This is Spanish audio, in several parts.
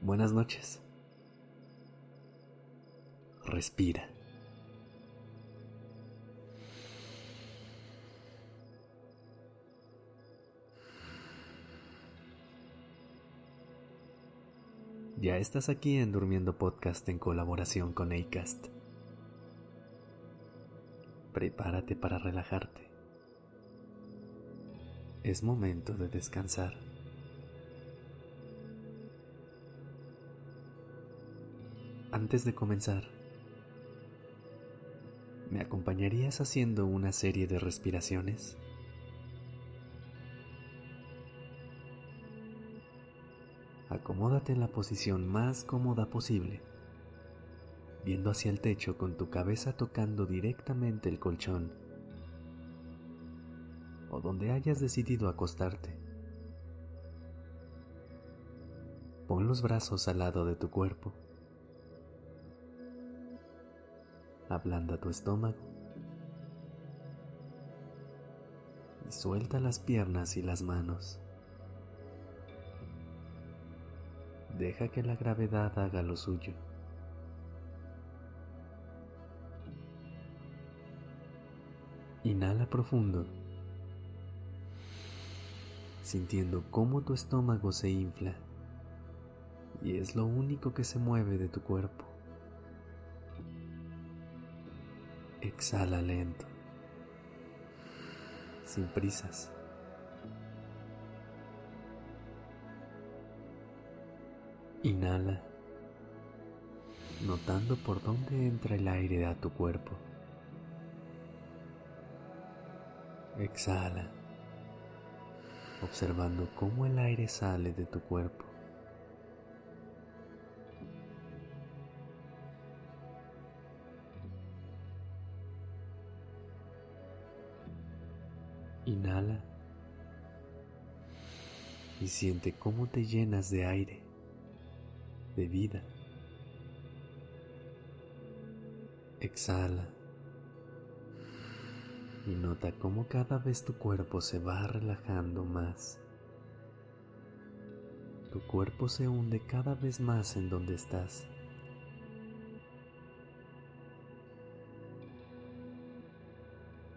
Buenas noches. Respira. Ya estás aquí en Durmiendo Podcast en colaboración con Acast. Prepárate para relajarte. Es momento de descansar. Antes de comenzar, ¿me acompañarías haciendo una serie de respiraciones? Acomódate en la posición más cómoda posible, viendo hacia el techo con tu cabeza tocando directamente el colchón o donde hayas decidido acostarte. Pon los brazos al lado de tu cuerpo. Ablanda tu estómago. Y suelta las piernas y las manos. Deja que la gravedad haga lo suyo. Inhala profundo, sintiendo cómo tu estómago se infla y es lo único que se mueve de tu cuerpo. Exhala lento, sin prisas. Inhala, notando por dónde entra el aire a tu cuerpo. Exhala, observando cómo el aire sale de tu cuerpo. Inhala y siente cómo te llenas de aire de vida. Exhala y nota cómo cada vez tu cuerpo se va relajando más. Tu cuerpo se hunde cada vez más en donde estás.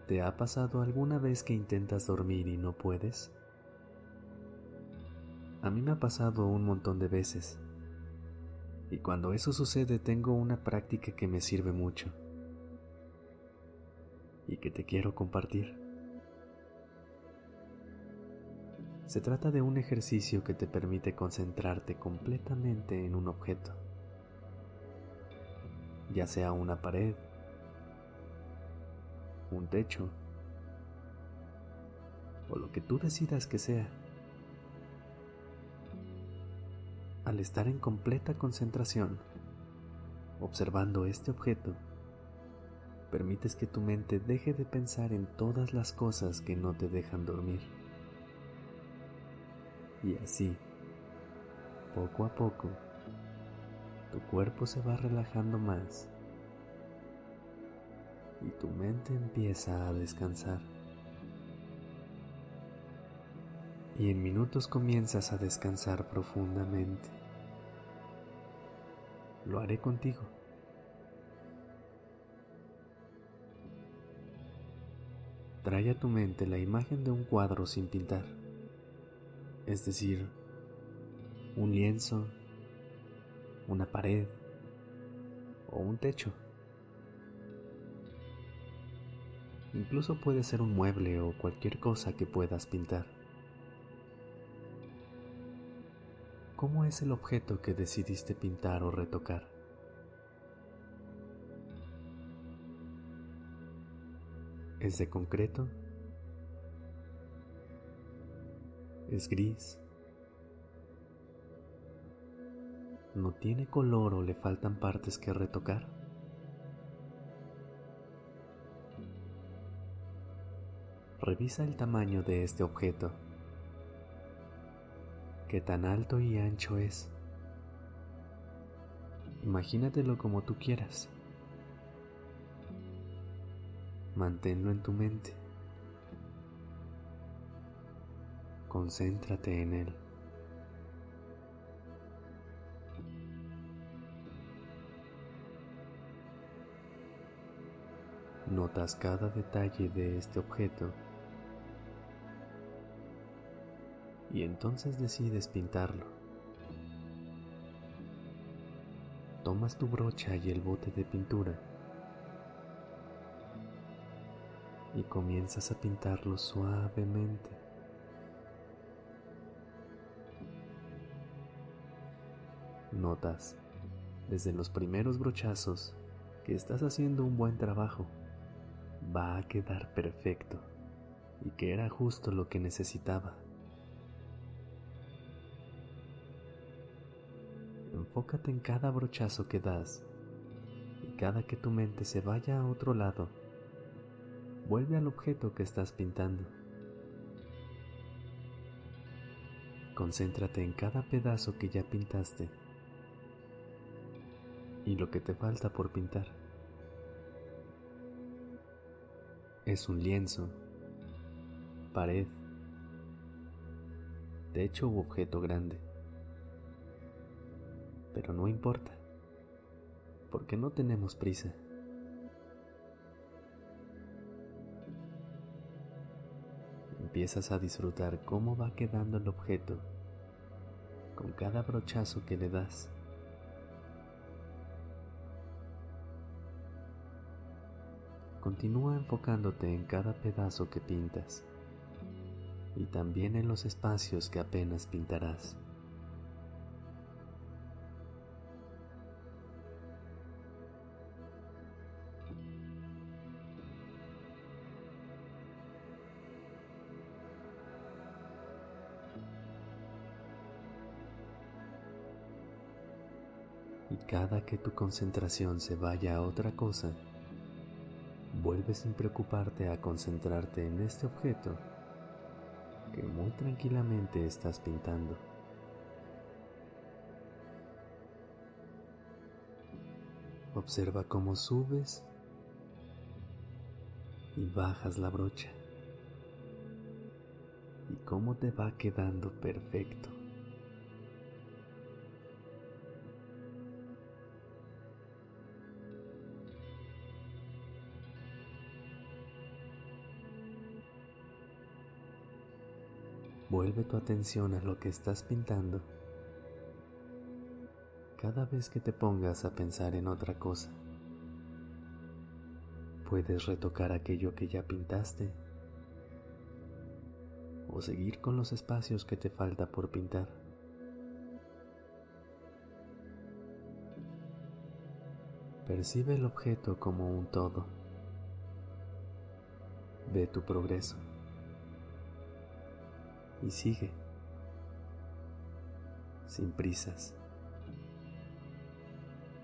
¿Te ha pasado alguna vez que intentas dormir y no puedes? A mí me ha pasado un montón de veces y cuando eso sucede tengo una práctica que me sirve mucho y que te quiero compartir. Se trata de un ejercicio que te permite concentrarte completamente en un objeto, ya sea una pared, un techo o lo que tú decidas que sea. Al estar en completa concentración, observando este objeto, permites que tu mente deje de pensar en todas las cosas que no te dejan dormir. Y así, poco a poco, tu cuerpo se va relajando más y tu mente empieza a descansar. Y en minutos comienzas a descansar profundamente. Lo haré contigo. Trae a tu mente la imagen de un cuadro sin pintar, es decir, un lienzo, una pared o un techo. Incluso puede ser un mueble o cualquier cosa que puedas pintar. ¿Cómo es el objeto que decidiste pintar o retocar? ¿Es de concreto? ¿Es gris? ¿No tiene color o le faltan partes que retocar? Revisa el tamaño de este objeto que tan alto y ancho es. Imagínatelo como tú quieras. Manténlo en tu mente. Concéntrate en él. Notas cada detalle de este objeto y entonces decides pintarlo. Tomas tu brocha y el bote de pintura y comienzas a pintarlo suavemente. Notas desde los primeros brochazos que estás haciendo un buen trabajo. Va a quedar perfecto y que era justo lo que necesitaba. Enfócate en cada brochazo que das y cada que tu mente se vaya a otro lado, vuelve al objeto que estás pintando. Concéntrate en cada pedazo que ya pintaste y lo que te falta por pintar. Es un lienzo, pared, techo u objeto grande. Pero no importa, porque no tenemos prisa. Empiezas a disfrutar cómo va quedando el objeto con cada brochazo que le das. Continúa enfocándote en cada pedazo que pintas y también en los espacios que apenas pintarás. Y cada que tu concentración se vaya a otra cosa, vuelve sin preocuparte a concentrarte en este objeto que muy tranquilamente estás pintando. Observa cómo subes y bajas la brocha y cómo te va quedando perfecto. Vuelve tu atención a lo que estás pintando cada vez que te pongas a pensar en otra cosa. Puedes retocar aquello que ya pintaste o seguir con los espacios que te falta por pintar. Percibe el objeto como un todo. Ve tu progreso y sigue, sin prisas,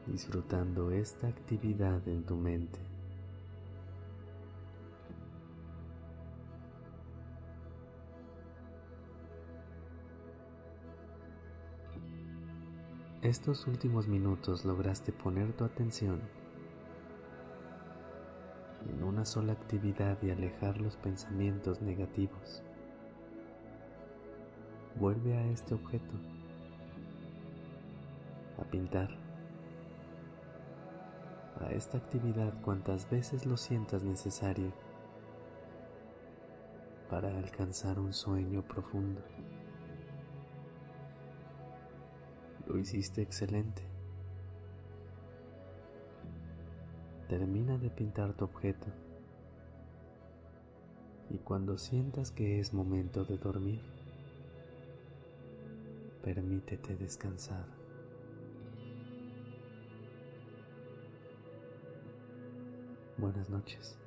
disfrutando esta actividad en tu mente. Estos últimos minutos lograste poner tu atención en una sola actividad y alejar los pensamientos negativos vuelve a este objeto, a pintar, a esta actividad cuantas veces lo sientas necesario para alcanzar un sueño profundo. Lo hiciste excelente. Termina de pintar tu objeto y cuando sientas que es momento de dormir, permítete descansar. Buenas noches.